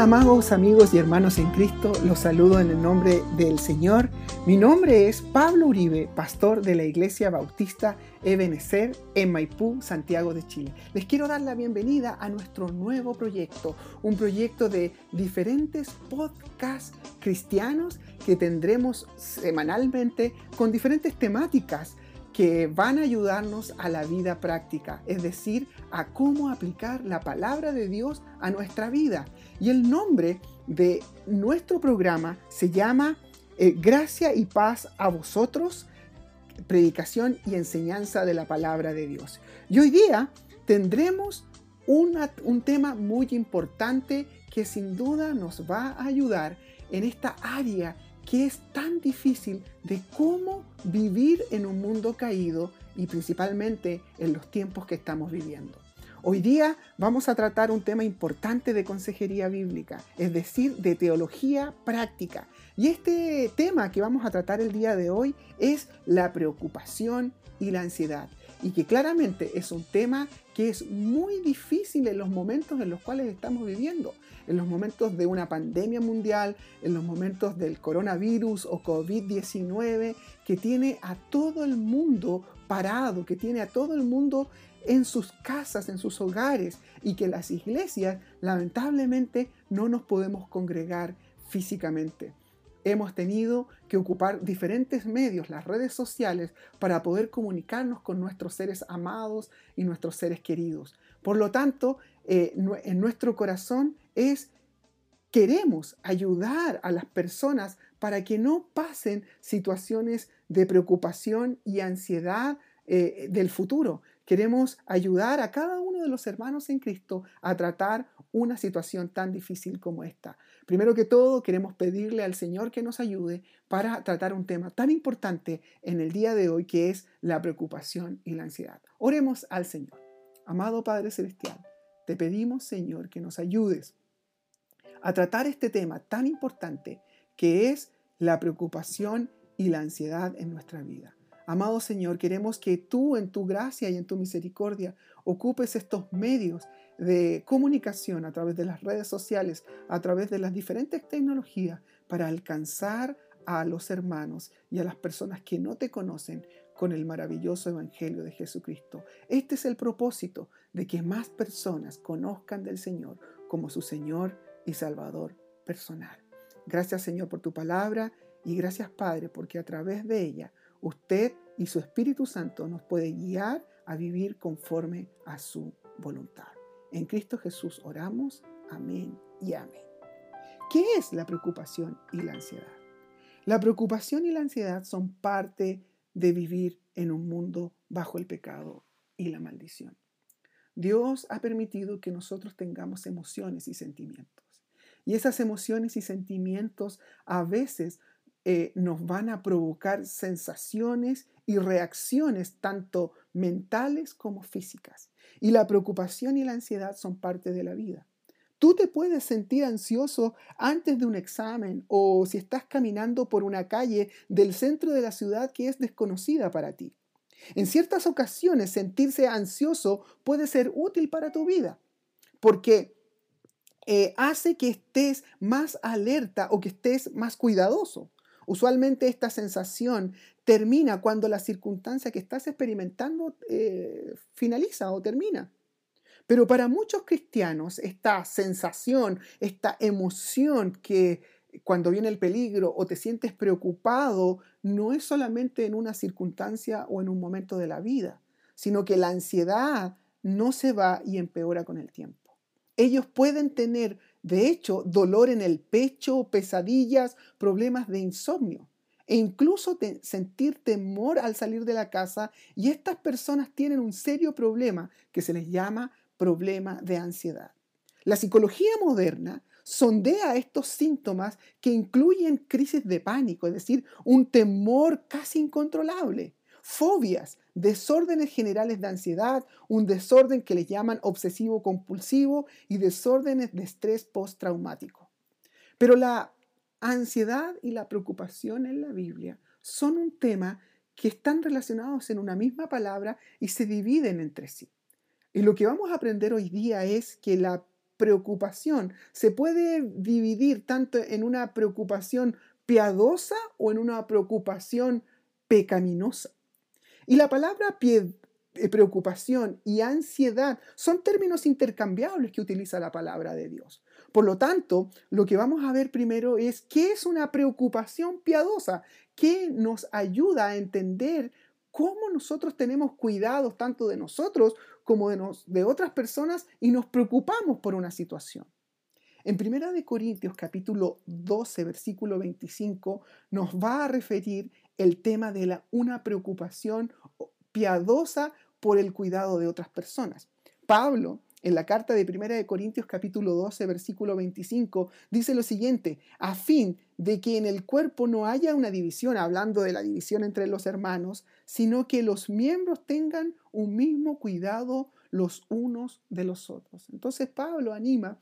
Amados amigos y hermanos en Cristo, los saludo en el nombre del Señor. Mi nombre es Pablo Uribe, pastor de la Iglesia Bautista Ebenecer en Maipú, Santiago de Chile. Les quiero dar la bienvenida a nuestro nuevo proyecto, un proyecto de diferentes podcasts cristianos que tendremos semanalmente con diferentes temáticas que van a ayudarnos a la vida práctica, es decir, a cómo aplicar la palabra de Dios a nuestra vida. Y el nombre de nuestro programa se llama eh, Gracia y paz a vosotros, predicación y enseñanza de la palabra de Dios. Y hoy día tendremos un tema muy importante que sin duda nos va a ayudar en esta área que es tan difícil de cómo vivir en un mundo caído y principalmente en los tiempos que estamos viviendo. Hoy día vamos a tratar un tema importante de consejería bíblica, es decir, de teología práctica. Y este tema que vamos a tratar el día de hoy es la preocupación y la ansiedad. Y que claramente es un tema que es muy difícil en los momentos en los cuales estamos viviendo en los momentos de una pandemia mundial, en los momentos del coronavirus o COVID-19, que tiene a todo el mundo parado, que tiene a todo el mundo en sus casas, en sus hogares, y que las iglesias lamentablemente no nos podemos congregar físicamente. Hemos tenido que ocupar diferentes medios, las redes sociales, para poder comunicarnos con nuestros seres amados y nuestros seres queridos. Por lo tanto, eh, en nuestro corazón es queremos ayudar a las personas para que no pasen situaciones de preocupación y ansiedad eh, del futuro. Queremos ayudar a cada uno de los hermanos en Cristo a tratar una situación tan difícil como esta. Primero que todo, queremos pedirle al Señor que nos ayude para tratar un tema tan importante en el día de hoy que es la preocupación y la ansiedad. Oremos al Señor. Amado Padre Celestial, te pedimos, Señor, que nos ayudes a tratar este tema tan importante que es la preocupación y la ansiedad en nuestra vida. Amado Señor, queremos que tú en tu gracia y en tu misericordia ocupes estos medios de comunicación a través de las redes sociales, a través de las diferentes tecnologías, para alcanzar a los hermanos y a las personas que no te conocen con el maravilloso Evangelio de Jesucristo. Este es el propósito de que más personas conozcan del Señor como su Señor y Salvador personal. Gracias Señor por tu palabra y gracias Padre porque a través de ella usted y su Espíritu Santo nos puede guiar a vivir conforme a su voluntad. En Cristo Jesús oramos. Amén y amén. ¿Qué es la preocupación y la ansiedad? La preocupación y la ansiedad son parte de vivir en un mundo bajo el pecado y la maldición. Dios ha permitido que nosotros tengamos emociones y sentimientos. Y esas emociones y sentimientos a veces eh, nos van a provocar sensaciones y reacciones tanto mentales como físicas. Y la preocupación y la ansiedad son parte de la vida. Tú te puedes sentir ansioso antes de un examen o si estás caminando por una calle del centro de la ciudad que es desconocida para ti. En ciertas ocasiones sentirse ansioso puede ser útil para tu vida porque eh, hace que estés más alerta o que estés más cuidadoso. Usualmente esta sensación termina cuando la circunstancia que estás experimentando eh, finaliza o termina. Pero para muchos cristianos esta sensación, esta emoción que cuando viene el peligro o te sientes preocupado, no es solamente en una circunstancia o en un momento de la vida, sino que la ansiedad no se va y empeora con el tiempo. Ellos pueden tener, de hecho, dolor en el pecho, pesadillas, problemas de insomnio e incluso sentir temor al salir de la casa y estas personas tienen un serio problema que se les llama problema de ansiedad. La psicología moderna sondea estos síntomas que incluyen crisis de pánico, es decir, un temor casi incontrolable, fobias, desórdenes generales de ansiedad, un desorden que le llaman obsesivo compulsivo y desórdenes de estrés postraumático. Pero la ansiedad y la preocupación en la Biblia son un tema que están relacionados en una misma palabra y se dividen entre sí. Y lo que vamos a aprender hoy día es que la preocupación se puede dividir tanto en una preocupación piadosa o en una preocupación pecaminosa. Y la palabra eh, preocupación y ansiedad son términos intercambiables que utiliza la palabra de Dios. Por lo tanto, lo que vamos a ver primero es qué es una preocupación piadosa, que nos ayuda a entender cómo nosotros tenemos cuidados tanto de nosotros como de, de otras personas y nos preocupamos por una situación. En 1 de Corintios capítulo 12 versículo 25 nos va a referir el tema de la, una preocupación piadosa por el cuidado de otras personas. Pablo, en la carta de 1 de Corintios capítulo 12, versículo 25, dice lo siguiente, a fin de que en el cuerpo no haya una división, hablando de la división entre los hermanos, sino que los miembros tengan un mismo cuidado los unos de los otros. Entonces Pablo anima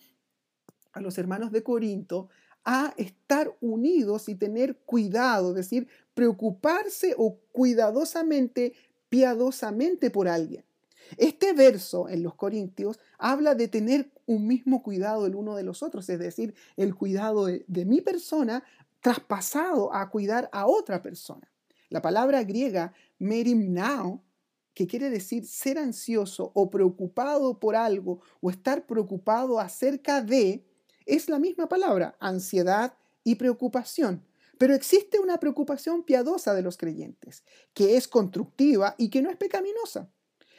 a los hermanos de Corinto a estar unidos y tener cuidado, es decir, preocuparse o cuidadosamente piadosamente por alguien. Este verso en los Corintios habla de tener un mismo cuidado el uno de los otros, es decir, el cuidado de, mi persona traspasado a cuidar a otra persona. La palabra griega merimnao, que quiere decir ser ansioso o preocupado por algo o estar preocupado acerca de, es la misma palabra, ansiedad y preocupación. Pero existe una preocupación piadosa de los creyentes, que es constructiva y que no es pecaminosa.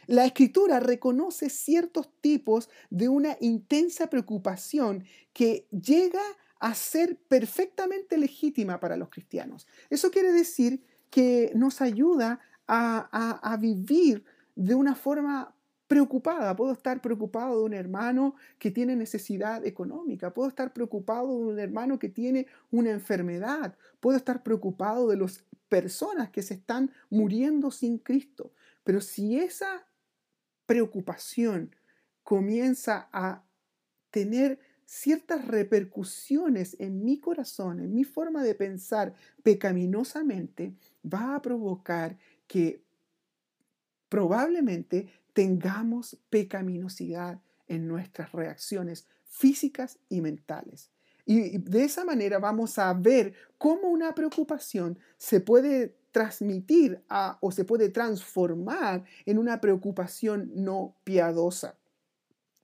La escritura reconoce ciertos tipos de una intensa preocupación que llega a ser perfectamente legítima para los cristianos. Eso quiere decir que nos ayuda a, vivir de una forma preocupada. Puedo estar preocupado de un hermano que tiene necesidad económica. Puedo estar preocupado de un hermano que tiene una enfermedad. Puedo estar preocupado de las personas que se están muriendo sin Cristo. Pero si esa preocupación comienza a tener ciertas repercusiones en mi corazón, en mi forma de pensar pecaminosamente, va a provocar que probablemente tengamos pecaminosidad en nuestras reacciones físicas y mentales. Y de esa manera vamos a ver cómo una preocupación se puede transmitir o se puede transformar en una preocupación no piadosa.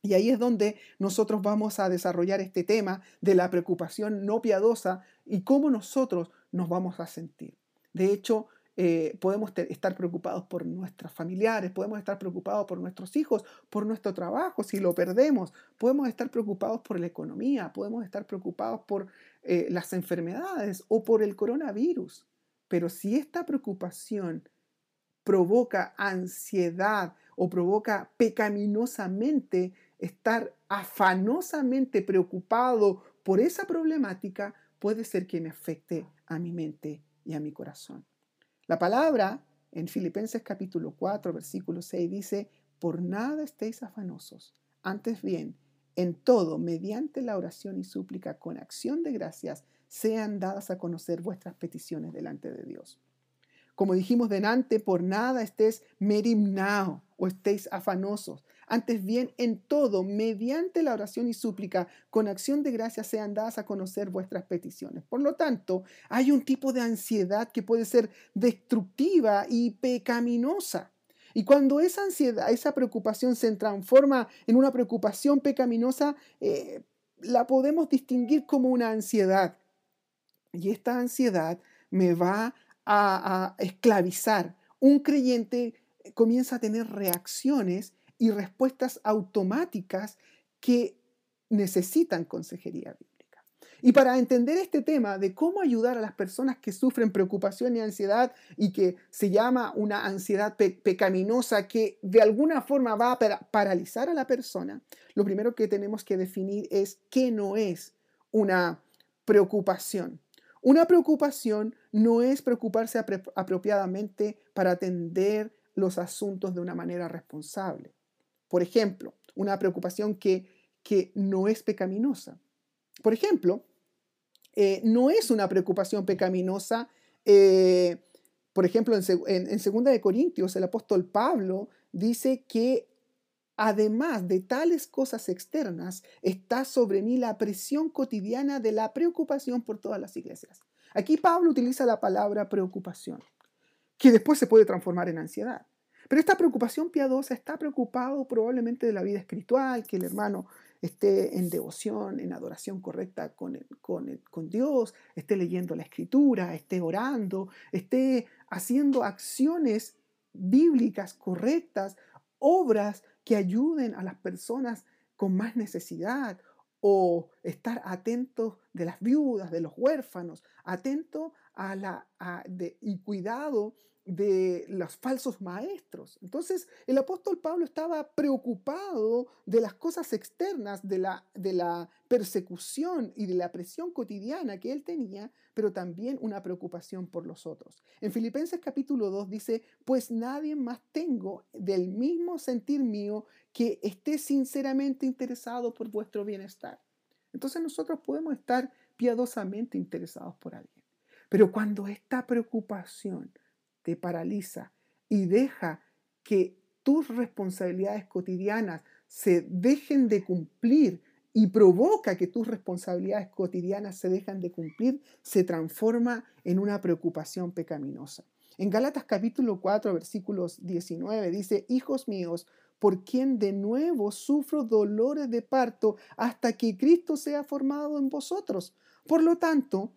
Y ahí es donde nosotros vamos a desarrollar este tema de la preocupación no piadosa y cómo nosotros nos vamos a sentir. De hecho, eh, podemos estar preocupados por nuestros familiares, podemos estar preocupados por nuestros hijos, por nuestro trabajo, si lo perdemos, podemos estar preocupados por la economía, podemos estar preocupados por eh, las enfermedades o por el coronavirus. Pero si esta preocupación provoca ansiedad o provoca pecaminosamente estar afanosamente preocupado por esa problemática, puede ser que me afecte a mi mente y a mi corazón. La palabra en Filipenses capítulo 4, versículo 6 dice, por nada estéis afanosos, antes bien, en todo, mediante la oración y súplica, con acción de gracias, sean dadas a conocer vuestras peticiones delante de Dios. Como dijimos delante, por nada estés merimnao o estéis afanosos. Antes bien, en todo, mediante la oración y súplica, con acción de gracia sean dadas a conocer vuestras peticiones. Por lo tanto, hay un tipo de ansiedad que puede ser destructiva y pecaminosa. Y cuando esa ansiedad, esa preocupación se transforma en una preocupación pecaminosa, eh, la podemos distinguir como una ansiedad. Y esta ansiedad me va a, esclavizar. Un creyente comienza a tener reacciones y respuestas automáticas que necesitan consejería bíblica. Y para entender este tema de cómo ayudar a las personas que sufren preocupación y ansiedad y que se llama una ansiedad pecaminosa que de alguna forma va a paralizar a la persona, lo primero que tenemos que definir es qué no es una preocupación. Una preocupación no es preocuparse apropiadamente para atender los asuntos de una manera responsable. Por ejemplo, una preocupación que, que no es pecaminosa. Por ejemplo, eh, no es una preocupación pecaminosa. Eh, por ejemplo, en, en, en 2 de Corintios, el apóstol Pablo dice que Además de tales cosas externas, está sobre mí la presión cotidiana de la preocupación por todas las iglesias. Aquí Pablo utiliza la palabra preocupación, que después se puede transformar en ansiedad. Pero esta preocupación piadosa está preocupado probablemente de la vida espiritual, que el hermano esté en devoción, en adoración correcta con, con, con, Dios, esté leyendo la escritura, esté orando, esté haciendo acciones bíblicas correctas, obras que ayuden a las personas con más necesidad o estar atentos de las viudas, de los huérfanos, atento a la, y cuidado de los falsos maestros. Entonces, el apóstol Pablo estaba preocupado de las cosas externas, de la, de la persecución y de la presión cotidiana que él tenía, pero también una preocupación por los otros. En Filipenses capítulo 2 dice, pues nadie más tengo del mismo sentir mío que esté sinceramente interesado por vuestro bienestar. Entonces nosotros podemos estar piadosamente interesados por alguien. Pero cuando esta preocupación te paraliza y deja que tus responsabilidades cotidianas se dejen de cumplir y provoca que tus responsabilidades cotidianas se dejan de cumplir, se transforma en una preocupación pecaminosa. En Gálatas capítulo 4, versículos 19 dice, Hijos míos, por quien de nuevo sufro dolores de parto hasta que Cristo sea formado en vosotros. Por lo tanto,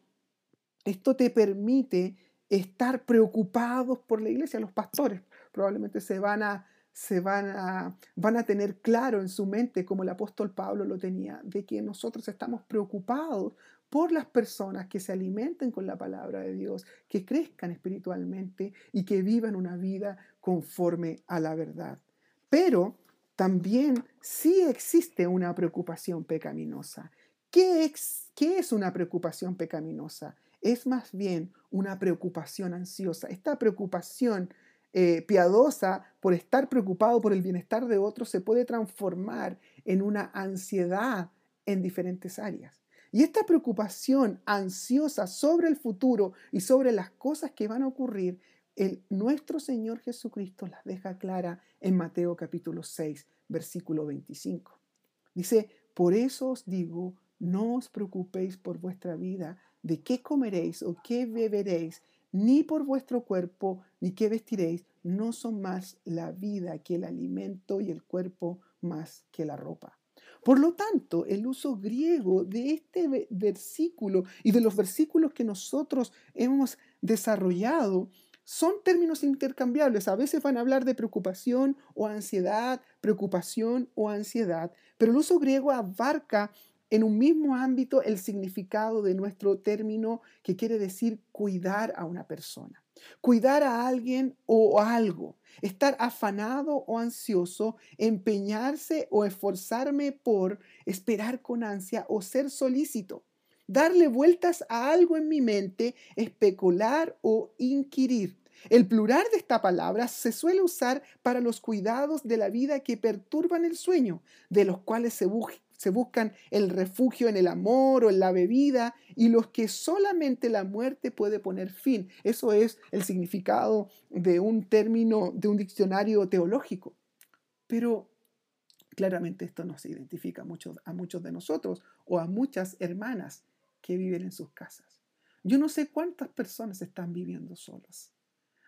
esto te permite estar preocupados por la iglesia. Los pastores probablemente se van a, se van a, van a tener claro en su mente, como el apóstol Pablo lo tenía, de que nosotros estamos preocupados por las personas que se alimenten con la palabra de Dios, que crezcan espiritualmente y que vivan una vida conforme a la verdad. Pero también sí existe una preocupación pecaminosa. ¿Qué qué es una preocupación pecaminosa? es más bien una preocupación ansiosa. Esta preocupación eh, piadosa por estar preocupado por el bienestar de otros se puede transformar en una ansiedad en diferentes áreas. Y esta preocupación ansiosa sobre el futuro y sobre las cosas que van a ocurrir, el, nuestro Señor Jesucristo las deja clara en Mateo capítulo 6, versículo 25. Dice, por eso os digo, no os preocupéis por vuestra vida, de qué comeréis o qué beberéis, ni por vuestro cuerpo, ni qué vestiréis, no son más la vida que el alimento y el cuerpo más que la ropa. Por lo tanto, el uso griego de este versículo y de los versículos que nosotros hemos desarrollado son términos intercambiables. A veces van a hablar de preocupación o ansiedad, preocupación o ansiedad, pero el uso griego abarca en un mismo ámbito el significado de nuestro término que quiere decir cuidar a una persona. Cuidar a alguien o algo, estar afanado o ansioso, empeñarse o esforzarme por esperar con ansia o ser solícito, darle vueltas a algo en mi mente, especular o inquirir. El plural de esta palabra se suele usar para los cuidados de la vida que perturban el sueño, de los cuales se, se buscan el refugio en el amor o en la bebida y los que solamente la muerte puede poner fin. Eso es el significado de un término, de un diccionario teológico. Pero claramente esto no se identifica mucho, a muchos de nosotros o a muchas hermanas que viven en sus casas. Yo no sé cuántas personas están viviendo solas.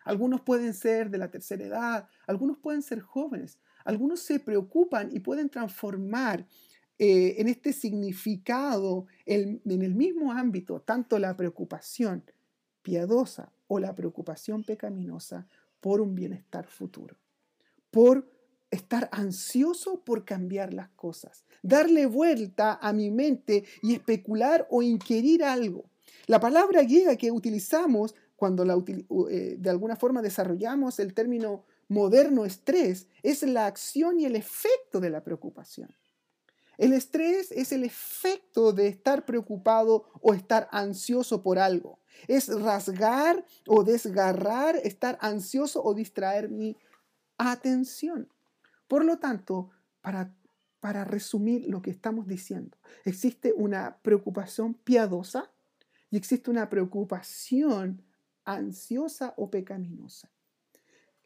Algunos pueden ser de la tercera edad, algunos pueden ser jóvenes, algunos se preocupan y pueden transformar eh, en este significado, en el mismo ámbito, tanto la preocupación piadosa o la preocupación pecaminosa por un bienestar futuro, por estar ansioso por cambiar las cosas, darle vuelta a mi mente y especular o inquirir algo. La palabra griega que utilizamos cuando eh, de alguna forma desarrollamos el término moderno estrés es la acción y el efecto de la preocupación. El estrés es el efecto de estar preocupado o estar ansioso por algo. Es rasgar o desgarrar, estar ansioso o distraer mi atención. Por lo tanto, para, para resumir lo que estamos diciendo, existe una preocupación piadosa y existe una preocupación ansiosa o pecaminosa.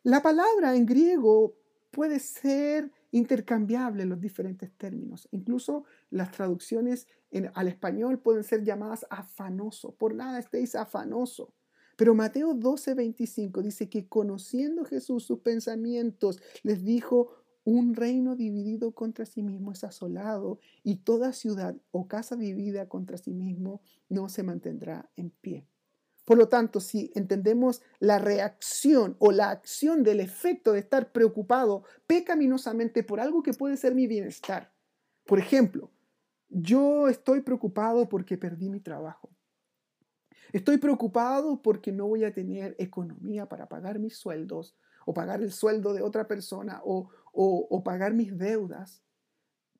La palabra en griego puede ser intercambiables los diferentes términos. Incluso las traducciones al español pueden ser llamadas afanoso. Por nada estéis afanoso. Pero Mateo 12, 25 dice que conociendo Jesús sus pensamientos, les dijo, un reino dividido contra sí mismo es asolado y toda ciudad o casa dividida contra sí mismo no se mantendrá en pie. Por lo tanto, si entendemos la reacción o la acción del efecto de estar preocupado pecaminosamente por algo que puede ser mi bienestar, por ejemplo, yo estoy preocupado porque perdí mi trabajo. Estoy preocupado porque no voy a tener economía para pagar mis sueldos o pagar el sueldo de otra persona o, pagar mis deudas.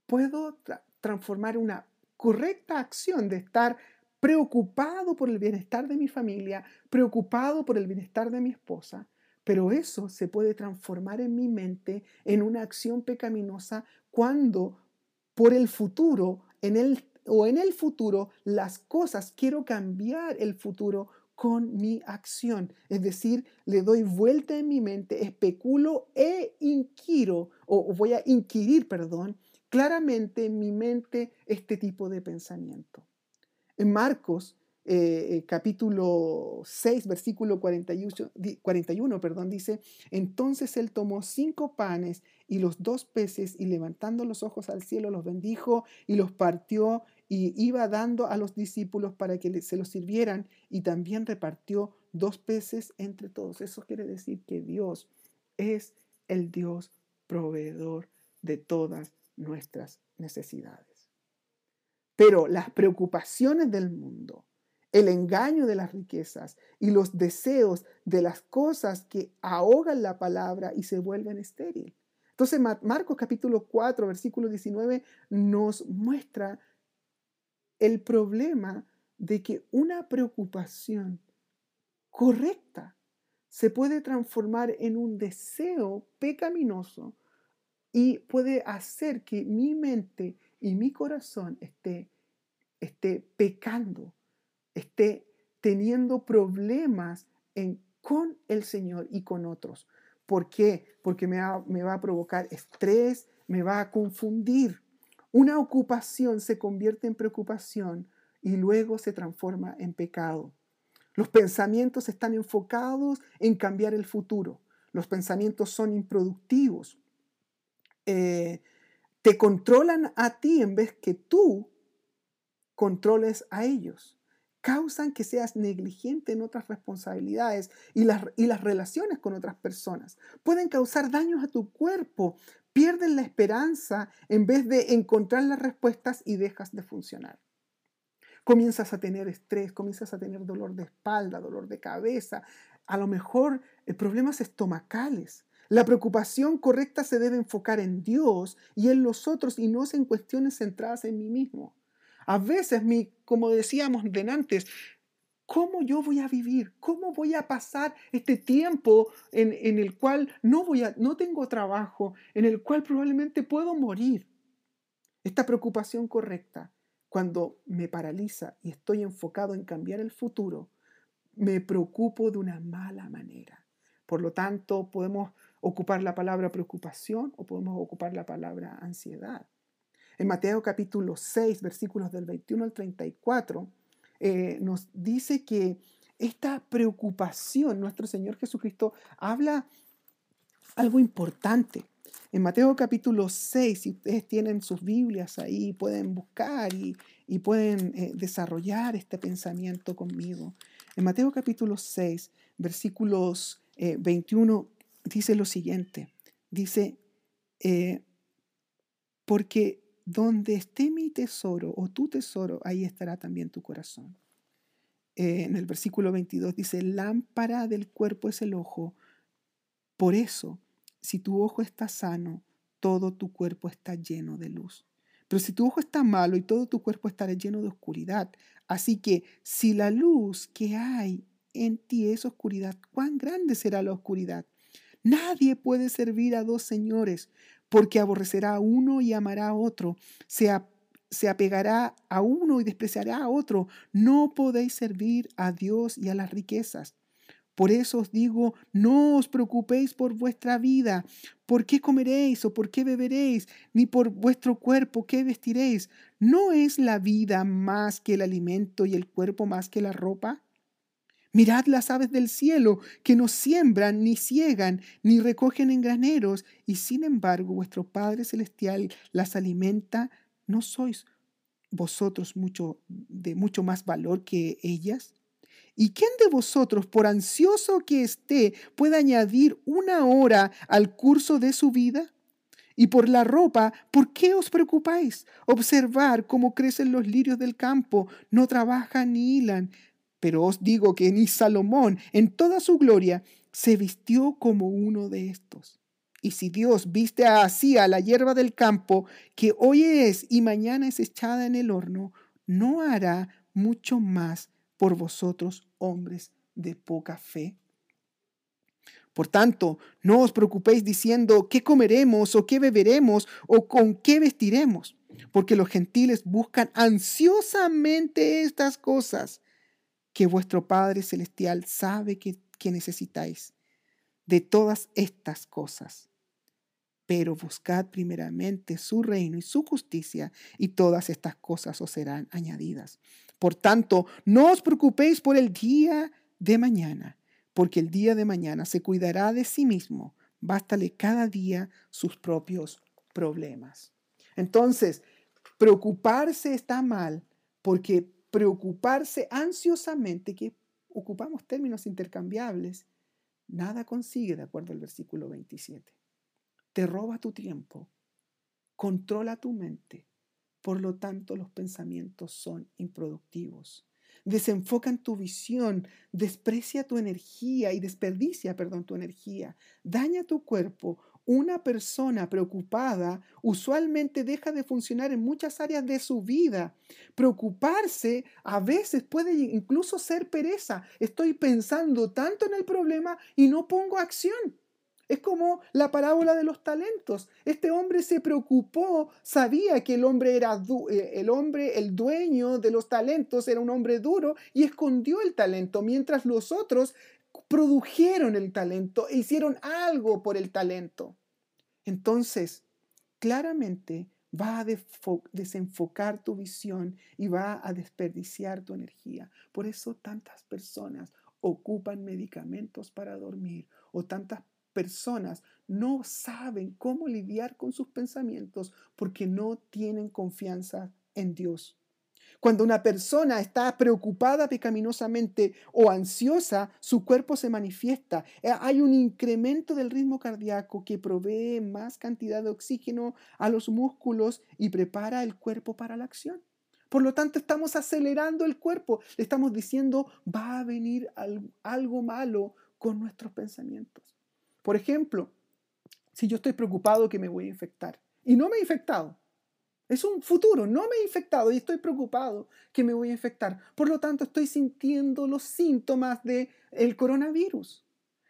Puedo transformar una correcta acción de estar preocupado por el bienestar de mi familia, preocupado por el bienestar de mi esposa, pero eso se puede transformar en mi mente en una acción pecaminosa cuando por el futuro, en el, o en el futuro, las cosas, quiero cambiar el futuro con mi acción. Es decir, le doy vuelta en mi mente, especulo e inquiro, o voy a inquirir, perdón, claramente en mi mente este tipo de pensamiento. En Marcos, eh, eh, capítulo 6, versículo 41, 41 perdón, dice, entonces él tomó cinco panes y los dos peces y levantando los ojos al cielo los bendijo y los partió y iba dando a los discípulos para que se los sirvieran y también repartió dos peces entre todos. Eso quiere decir que Dios es el Dios proveedor de todas nuestras necesidades. Pero las preocupaciones del mundo, el engaño de las riquezas y los deseos de las cosas que ahogan la palabra y se vuelven estéril. Entonces Marcos capítulo 4, versículo 19 nos muestra el problema de que una preocupación correcta se puede transformar en un deseo pecaminoso y puede hacer que mi mente y mi corazón esté, esté pecando, esté teniendo problemas con el Señor y con otros. ¿Por qué? Porque me me va a provocar estrés, me va a confundir. Una ocupación se convierte en preocupación y luego se transforma en pecado. Los pensamientos están enfocados en cambiar el futuro. Los pensamientos son improductivos. Eh, te controlan a ti en vez que tú controles a ellos. Causan que seas negligente en otras responsabilidades y las, y las relaciones con otras personas. Pueden causar daños a tu cuerpo. Pierden la esperanza en vez de encontrar las respuestas y dejas de funcionar. Comienzas a tener estrés, comienzas a tener dolor de espalda, dolor de cabeza, a lo mejor eh, problemas estomacales. La preocupación correcta se debe enfocar en Dios y en los otros y no en cuestiones centradas en mí mismo. A veces, mi, como decíamos de antes, ¿cómo yo voy a vivir? ¿Cómo voy a pasar este tiempo en, el cual no, voy a, no tengo trabajo, en el cual probablemente puedo morir? Esta preocupación correcta, cuando me paraliza y estoy enfocado en cambiar el futuro, me preocupo de una mala manera. Por lo tanto, podemos ocupar la palabra preocupación o podemos ocupar la palabra ansiedad. En Mateo capítulo 6, versículos del 21 al 34, eh, nos dice que esta preocupación, nuestro Señor Jesucristo habla algo importante. En Mateo capítulo 6, si ustedes tienen sus Biblias ahí, pueden buscar y, pueden eh, desarrollar este pensamiento conmigo. En Mateo capítulo 6, versículos 21 eh, dice lo siguiente, dice, porque donde esté mi tesoro o tu tesoro, ahí estará también tu corazón. Eh, en el versículo 22 dice, lámpara del cuerpo es el ojo. Por eso, si tu ojo está sano, todo tu cuerpo está lleno de luz. Pero si tu ojo está malo y todo tu cuerpo estará lleno de oscuridad. Así que si la luz que hay en ti es oscuridad, ¿cuán grande será la oscuridad? Nadie puede servir a dos señores, porque aborrecerá a uno y amará a otro, se, se apegará a uno y despreciará a otro. No podéis servir a Dios y a las riquezas. Por eso os digo, no os preocupéis por vuestra vida, por qué comeréis o por qué beberéis, ni por vuestro cuerpo, qué vestiréis. ¿No es la vida más que el alimento y el cuerpo más que la ropa? Mirad las aves del cielo, que no siembran, ni ciegan, ni recogen en graneros, y sin embargo vuestro Padre Celestial las alimenta. ¿No sois vosotros mucho, de mucho más valor que ellas? ¿Y quién de vosotros, por ansioso que esté, puede añadir una hora al curso de su vida? Y por la ropa, ¿por qué os preocupáis? Observar cómo crecen los lirios del campo, no trabajan ni hilan. Pero os digo que ni Salomón, en toda su gloria, se vistió como uno de estos. Y si Dios viste así a la hierba del campo, que hoy es y mañana es echada en el horno, ¿no hará mucho más por vosotros, hombres de poca fe. Por tanto, no os preocupéis diciendo qué comeremos o qué beberemos o con qué vestiremos, porque los gentiles buscan ansiosamente estas cosas que vuestro Padre Celestial sabe que, necesitáis. De todas estas cosas pero buscad primeramente su reino y su justicia, y todas estas cosas os serán añadidas. Por tanto, no os preocupéis por el día de mañana, porque el día de mañana se cuidará de sí mismo. Bástale cada día sus propios problemas. Entonces, preocuparse está mal, porque preocuparse ansiosamente, que ocupamos términos intercambiables, nada consigue de acuerdo al versículo 27 te roba tu tiempo, controla tu mente. Por lo tanto, los pensamientos son improductivos. Desenfocan tu visión, desprecia tu energía y desperdicia, perdón, tu energía. Daña tu cuerpo. Una persona preocupada usualmente deja de funcionar en muchas áreas de su vida. Preocuparse a veces puede incluso ser pereza. Estoy pensando tanto en el problema y no pongo acción. Es como la parábola de los talentos. Este hombre se preocupó, sabía que el hombre era eh, el hombre, el dueño de los talentos era un hombre duro y escondió el talento, mientras los otros produjeron el talento e hicieron algo por el talento. Entonces, claramente va a desenfocar tu visión y va a desperdiciar tu energía. Por eso tantas personas ocupan medicamentos para dormir o tantas personas no saben cómo lidiar con sus pensamientos porque no tienen confianza en Dios. Cuando una persona está preocupada pecaminosamente o ansiosa, su cuerpo se manifiesta. Eh, hay un incremento del ritmo cardíaco que provee más cantidad de oxígeno a los músculos y prepara el cuerpo para la acción. Por lo tanto, estamos acelerando el cuerpo. Le estamos diciendo, va a venir algo malo con nuestros pensamientos. Por ejemplo, si yo estoy preocupado que me voy a infectar y no me he infectado, es un futuro, no me he infectado y estoy preocupado que me voy a infectar. Por lo tanto, estoy sintiendo los síntomas del el coronavirus.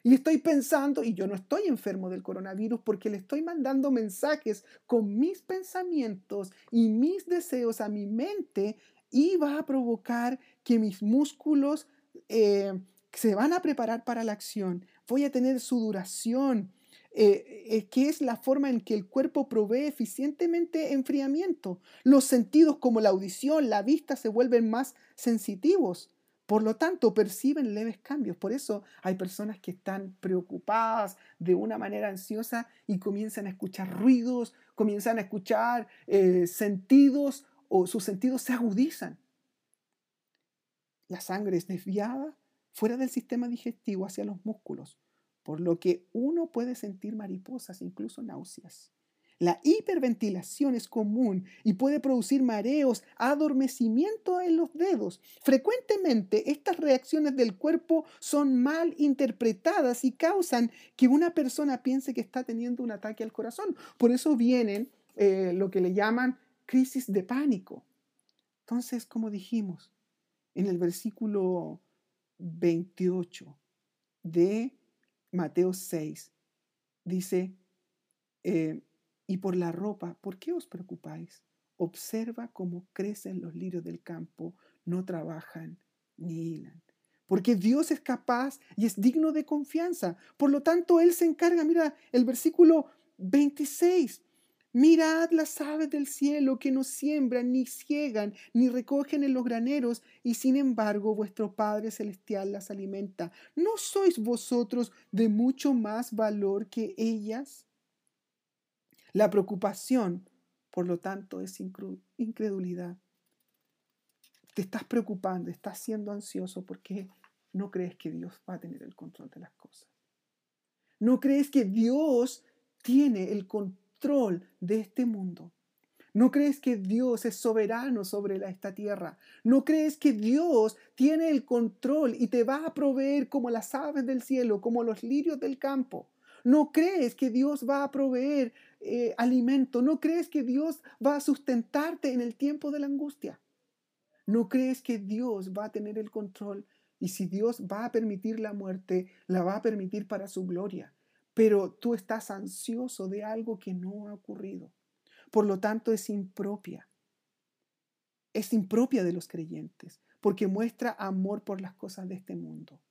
Y estoy pensando, y yo no estoy enfermo del coronavirus porque le estoy mandando mensajes con mis pensamientos y mis deseos a mi mente y va a provocar que mis músculos eh, se van a preparar para la acción voy a tener su duración, eh, que es la forma en que el cuerpo provee eficientemente enfriamiento. Los sentidos como la audición, la vista se vuelven más sensitivos. Por lo tanto, perciben leves cambios. Por eso hay personas que están preocupadas de una manera ansiosa y comienzan a escuchar ruidos, comienzan a escuchar eh, sentidos o sus sentidos se agudizan. La sangre es desviada fuera del sistema digestivo hacia los músculos, por lo que uno puede sentir mariposas, incluso náuseas. La hiperventilación es común y puede producir mareos, adormecimiento en los dedos. Frecuentemente estas reacciones del cuerpo son mal interpretadas y causan que una persona piense que está teniendo un ataque al corazón. Por eso vienen eh, lo que le llaman crisis de pánico. Entonces, como dijimos en el versículo 28 de Mateo 6 dice, eh, y por la ropa, ¿por qué os preocupáis? Observa cómo crecen los lirios del campo, no trabajan ni hilan. porque Dios es capaz y es digno de confianza. Por lo tanto, Él se encarga, mira el versículo 26. Mirad las aves del cielo que no siembran, ni ciegan, ni recogen en los graneros, y sin embargo vuestro Padre Celestial las alimenta. ¿No sois vosotros de mucho más valor que ellas? La preocupación, por lo tanto, es incredulidad. Te estás preocupando, estás siendo ansioso porque no crees que Dios va a tener el control de las cosas. No crees que Dios tiene el control de este mundo. No crees que Dios es soberano sobre esta tierra. No crees que Dios tiene el control y te va a proveer como las aves del cielo, como los lirios del campo. No crees que Dios va a proveer eh, alimento. No crees que Dios va a sustentarte en el tiempo de la angustia. No crees que Dios va a tener el control. Y si Dios va a permitir la muerte, la va a permitir para su gloria. Pero tú estás ansioso de algo que no ha ocurrido. Por lo tanto, es impropia. Es impropia de los creyentes, porque muestra amor por las cosas de este mundo.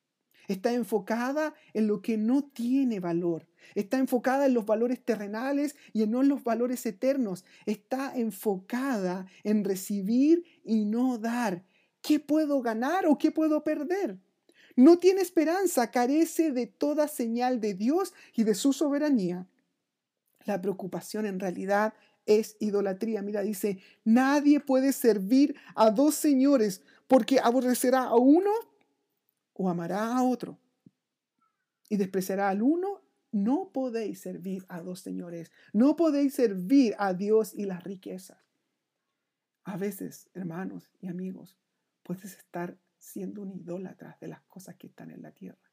Está enfocada en lo que no tiene valor. Está enfocada en los valores terrenales y no en los valores eternos. Está enfocada en recibir y no dar. ¿Qué puedo ganar o qué puedo perder? No tiene esperanza, carece de toda señal de Dios y de su soberanía. La preocupación en realidad es idolatría. Mira, dice, nadie puede servir a dos señores porque aborrecerá a uno o amará a otro y despreciará al uno, no podéis servir a dos señores, no podéis servir a Dios y las riquezas. A veces, hermanos y amigos, puedes estar siendo un idólatra de las cosas que están en la tierra.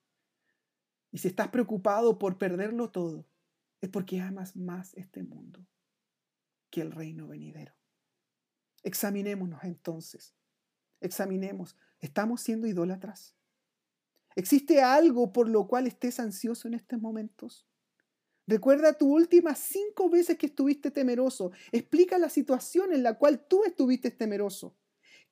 Y si estás preocupado por perderlo todo, es porque amas más este mundo que el reino venidero. Examinémonos entonces. Examinemos. ¿Estamos siendo idólatras? ¿Existe algo por lo cual estés ansioso en estos momentos? Recuerda tu últimas cinco veces que estuviste temeroso. Explica la situación en la cual tú estuviste temeroso.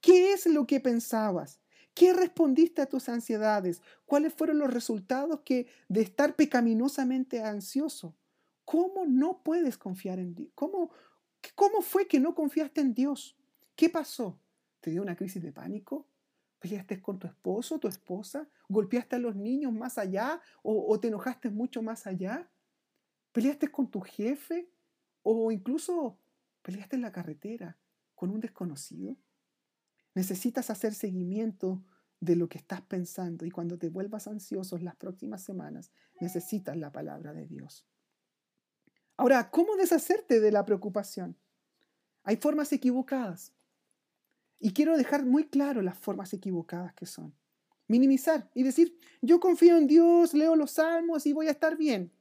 ¿Qué es lo que pensabas? ¿Qué respondiste a tus ansiedades? ¿Cuáles fueron los resultados que, de estar pecaminosamente ansioso? ¿Cómo no puedes confiar en Dios? ¿Cómo, ¿Cómo fue que no confiaste en Dios? ¿Qué pasó? ¿Te dio una crisis de pánico? ¿Peleaste con tu esposo, tu esposa? ¿Golpeaste a los niños más allá? ¿O, te enojaste mucho más allá? ¿Peleaste con tu jefe? ¿O incluso peleaste en la carretera con un desconocido? Necesitas hacer seguimiento de lo que estás pensando y cuando te vuelvas ansioso las próximas semanas, necesitas la palabra de Dios. Ahora, ¿cómo deshacerte de la preocupación? Hay formas equivocadas. Y quiero dejar muy claro las formas equivocadas que son. Minimizar y decir, yo confío en Dios, leo los salmos y voy a estar bien.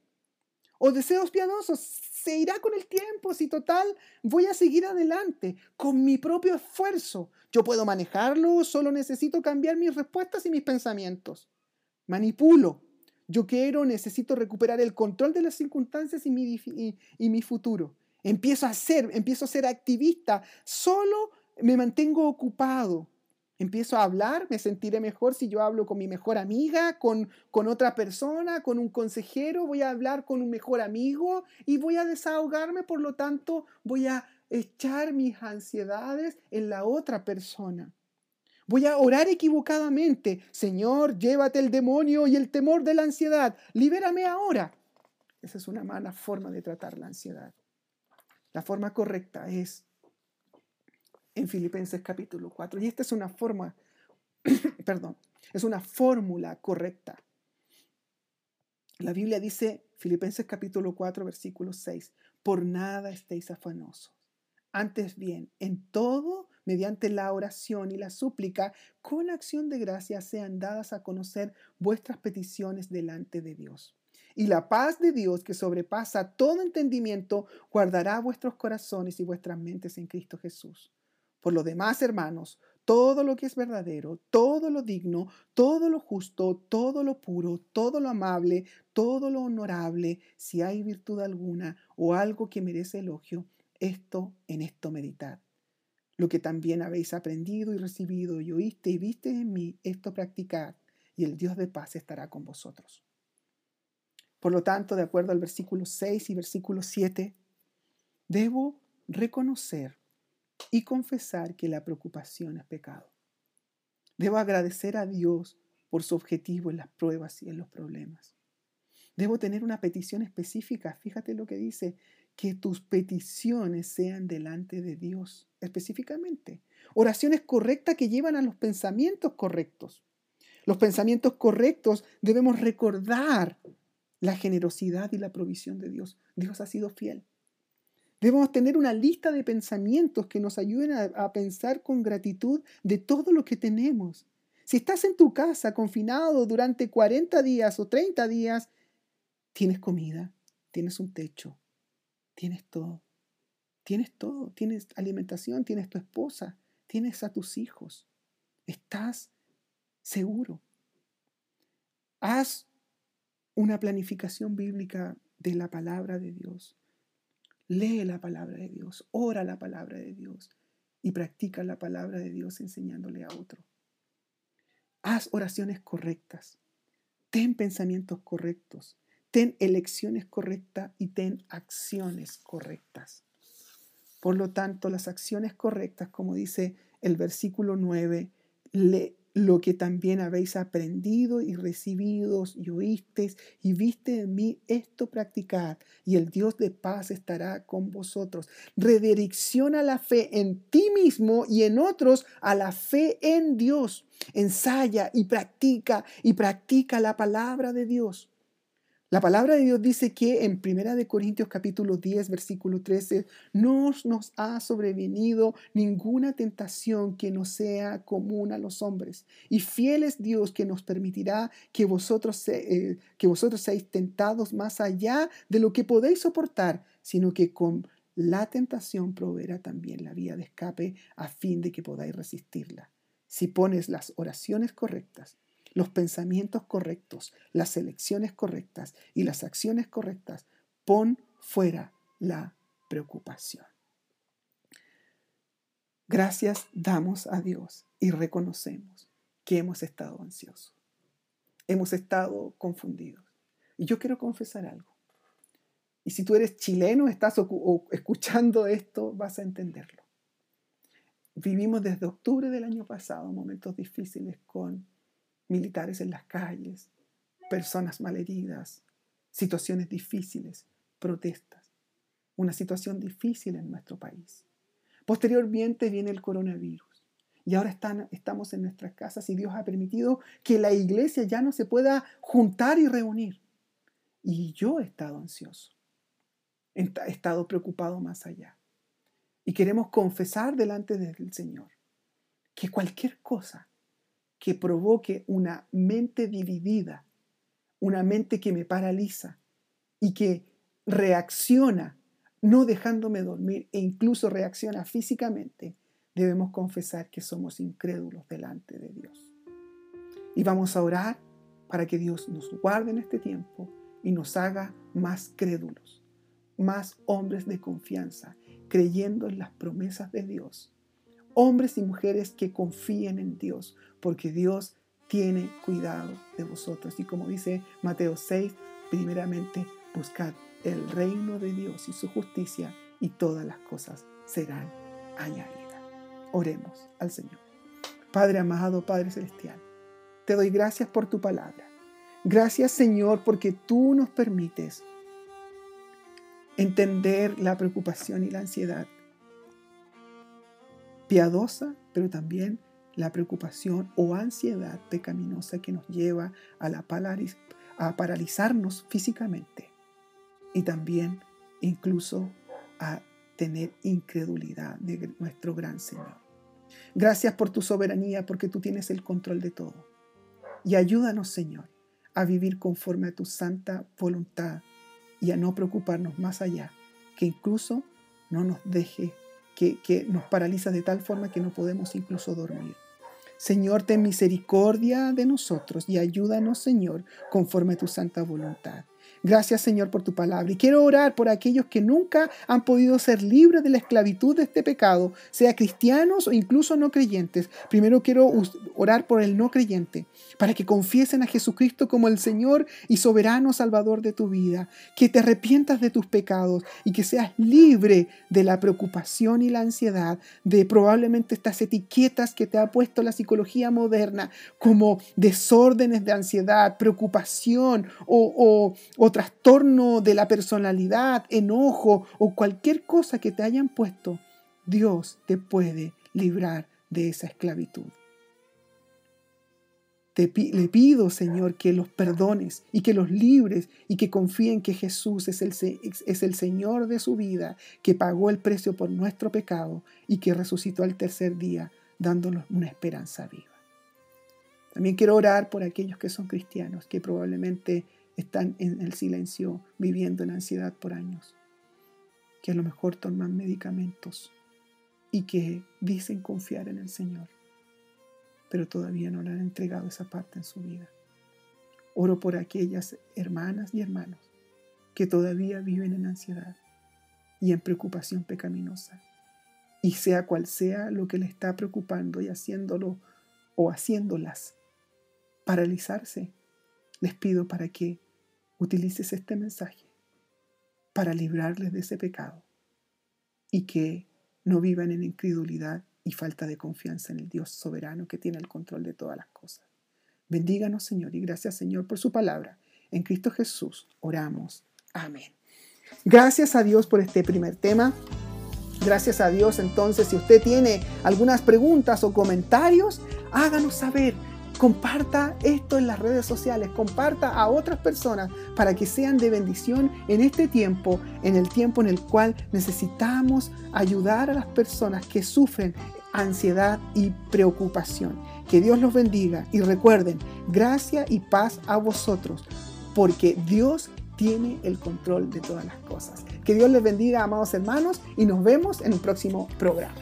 O deseos piadosos, se irá con el tiempo, si total, voy a seguir adelante con mi propio esfuerzo. Yo puedo manejarlo, solo necesito cambiar mis respuestas y mis pensamientos. Manipulo. Yo quiero, necesito recuperar el control de las circunstancias y mi, y mi futuro. Empiezo a ser, empiezo a ser activista solo me mantengo ocupado. Empiezo a hablar, me sentiré mejor si yo hablo con mi mejor amiga, con, con otra persona, con un consejero, voy a hablar con un mejor amigo y voy a desahogarme, por lo tanto voy a echar mis ansiedades en la otra persona. Voy a orar equivocadamente. Señor, llévate el demonio y el temor de la ansiedad. Libérame ahora. Esa es una mala forma de tratar la ansiedad. La forma correcta es en Filipenses capítulo 4. Y esta es una forma, perdón, es una fórmula correcta. La Biblia dice, Filipenses capítulo 4, versículo 6, por nada estéis afanosos. Antes bien, en todo, mediante la oración y la súplica, con acción de gracia sean dadas a conocer vuestras peticiones delante de Dios. Y la paz de Dios, que sobrepasa todo entendimiento, guardará vuestros corazones y vuestras mentes en Cristo Jesús. Por lo demás, hermanos, todo lo que es verdadero, todo lo digno, todo lo justo, todo lo puro, todo lo amable, todo lo honorable, si hay virtud alguna o algo que merece elogio, esto en esto meditad. Lo que también habéis aprendido y recibido y oíste y viste en mí, esto practicad, y el Dios de paz estará con vosotros. Por lo tanto, de acuerdo al versículo 6 y versículo 7, debo reconocer y confesar que la preocupación es pecado. Debo agradecer a Dios por su objetivo en las pruebas y en los problemas. Debo tener una petición específica. Fíjate lo que dice, que tus peticiones sean delante de Dios específicamente. Oraciones correctas que llevan a los pensamientos correctos. Los pensamientos correctos debemos recordar la generosidad y la provisión de Dios. Dios ha sido fiel. Debemos tener una lista de pensamientos que nos ayuden a, pensar con gratitud de todo lo que tenemos. Si estás en tu casa confinado durante 40 días o 30 días, tienes comida, tienes un techo, tienes todo. Tienes todo, tienes alimentación, tienes tu esposa, tienes a tus hijos. Estás seguro. Haz una planificación bíblica de la palabra de Dios. Lee la palabra de Dios, ora la palabra de Dios y practica la palabra de Dios enseñándole a otro. Haz oraciones correctas, ten pensamientos correctos, ten elecciones correctas y ten acciones correctas. Por lo tanto, las acciones correctas, como dice el versículo 9, le, lo que también habéis aprendido y recibido y oísteis y viste en mí, esto practicad y el Dios de paz estará con vosotros. Redirecciona la fe en ti mismo y en otros a la fe en Dios. Ensaya y practica y practica la palabra de Dios. La palabra de Dios dice que en 1 Corintios capítulo 10, versículo 13, no nos ha sobrevenido ninguna tentación que no sea común a los hombres. Y fiel es Dios que nos permitirá que vosotros, eh, que vosotros seáis tentados más allá de lo que podéis soportar, sino que con la tentación proveerá también la vía de escape a fin de que podáis resistirla. Si pones las oraciones correctas, los pensamientos correctos, las elecciones correctas y las acciones correctas, pon fuera la preocupación. Gracias damos a Dios y reconocemos que hemos estado ansiosos, hemos estado confundidos. Y yo quiero confesar algo. Y si tú eres chileno, estás escuchando esto, vas a entenderlo. Vivimos desde octubre del año pasado momentos difíciles con militares en las calles, personas malheridas, situaciones difíciles, protestas. Una situación difícil en nuestro país. Posteriormente viene el coronavirus. Y ahora están, estamos en nuestras casas y Dios ha permitido que la iglesia ya no se pueda juntar y reunir. Y yo he estado ansioso. He estado preocupado más allá. Y queremos confesar delante del Señor que cualquier cosa que provoque una mente dividida, una mente que me paraliza y que reacciona, no dejándome dormir e incluso reacciona físicamente, debemos confesar que somos incrédulos delante de Dios. Y vamos a orar para que Dios nos guarde en este tiempo y nos haga más crédulos, más hombres de confianza, creyendo en las promesas de Dios hombres y mujeres que confíen en Dios, porque Dios tiene cuidado de vosotros. Y como dice Mateo 6, primeramente buscad el reino de Dios y su justicia y todas las cosas serán añadidas. Oremos al Señor. Padre amado, Padre celestial, te doy gracias por tu palabra. Gracias Señor porque tú nos permites entender la preocupación y la ansiedad piadosa, pero también la preocupación o ansiedad pecaminosa que nos lleva a, a paralizarnos físicamente y también incluso a tener incredulidad de nuestro gran Señor. Gracias por tu soberanía, porque tú tienes el control de todo. Y ayúdanos, Señor, a vivir conforme a tu santa voluntad y a no preocuparnos más allá, que incluso no nos deje que, nos paraliza de tal forma que no podemos incluso dormir. Señor, ten misericordia de nosotros y ayúdanos, Señor, conforme a tu santa voluntad. Gracias Señor por tu palabra. Y quiero orar por aquellos que nunca han podido ser libres de la esclavitud de este pecado, sea cristianos o incluso no creyentes. Primero quiero orar por el no creyente, para que confiesen a Jesucristo como el Señor y soberano Salvador de tu vida, que te arrepientas de tus pecados y que seas libre de la preocupación y la ansiedad, de probablemente estas etiquetas que te ha puesto la psicología moderna como desórdenes de ansiedad, preocupación o, o trastorno de la personalidad, enojo o cualquier cosa que te hayan puesto. Dios te puede librar de esa esclavitud le pido, Señor, que los perdones y que los libres y que confíen que Jesús es el, es el Señor de su vida, que pagó el precio por nuestro pecado y que resucitó al tercer día, dándonos una esperanza viva. También quiero orar por aquellos que son cristianos, que probablemente están en el silencio, viviendo en ansiedad por años, que a lo mejor toman medicamentos y que dicen confiar en el Señor pero todavía no le han entregado esa parte en su vida. Oro por aquellas hermanas y hermanos que todavía viven en ansiedad y en preocupación pecaminosa. Y sea cual sea lo que le está preocupando y haciéndolo o haciéndolas paralizarse, les pido para que utilices este mensaje para librarles de ese pecado y que no vivan en incredulidad y falta de confianza en el Dios soberano que tiene el control de todas las cosas. Bendíganos, Señor, y gracias, Señor, por su palabra. En Cristo Jesús oramos. Amén. Gracias a Dios por este primer tema. Gracias a Dios, entonces, si usted tiene algunas preguntas o comentarios, háganos saber Comparta esto en las redes sociales, comparta a otras personas para que sean de bendición en este tiempo, en el tiempo en el cual necesitamos ayudar a las personas que sufren ansiedad y preocupación. Que Dios los bendiga y recuerden, gracia y paz a vosotros, porque Dios tiene el control de todas las cosas. Que Dios les bendiga, amados hermanos, y nos vemos en el próximo programa.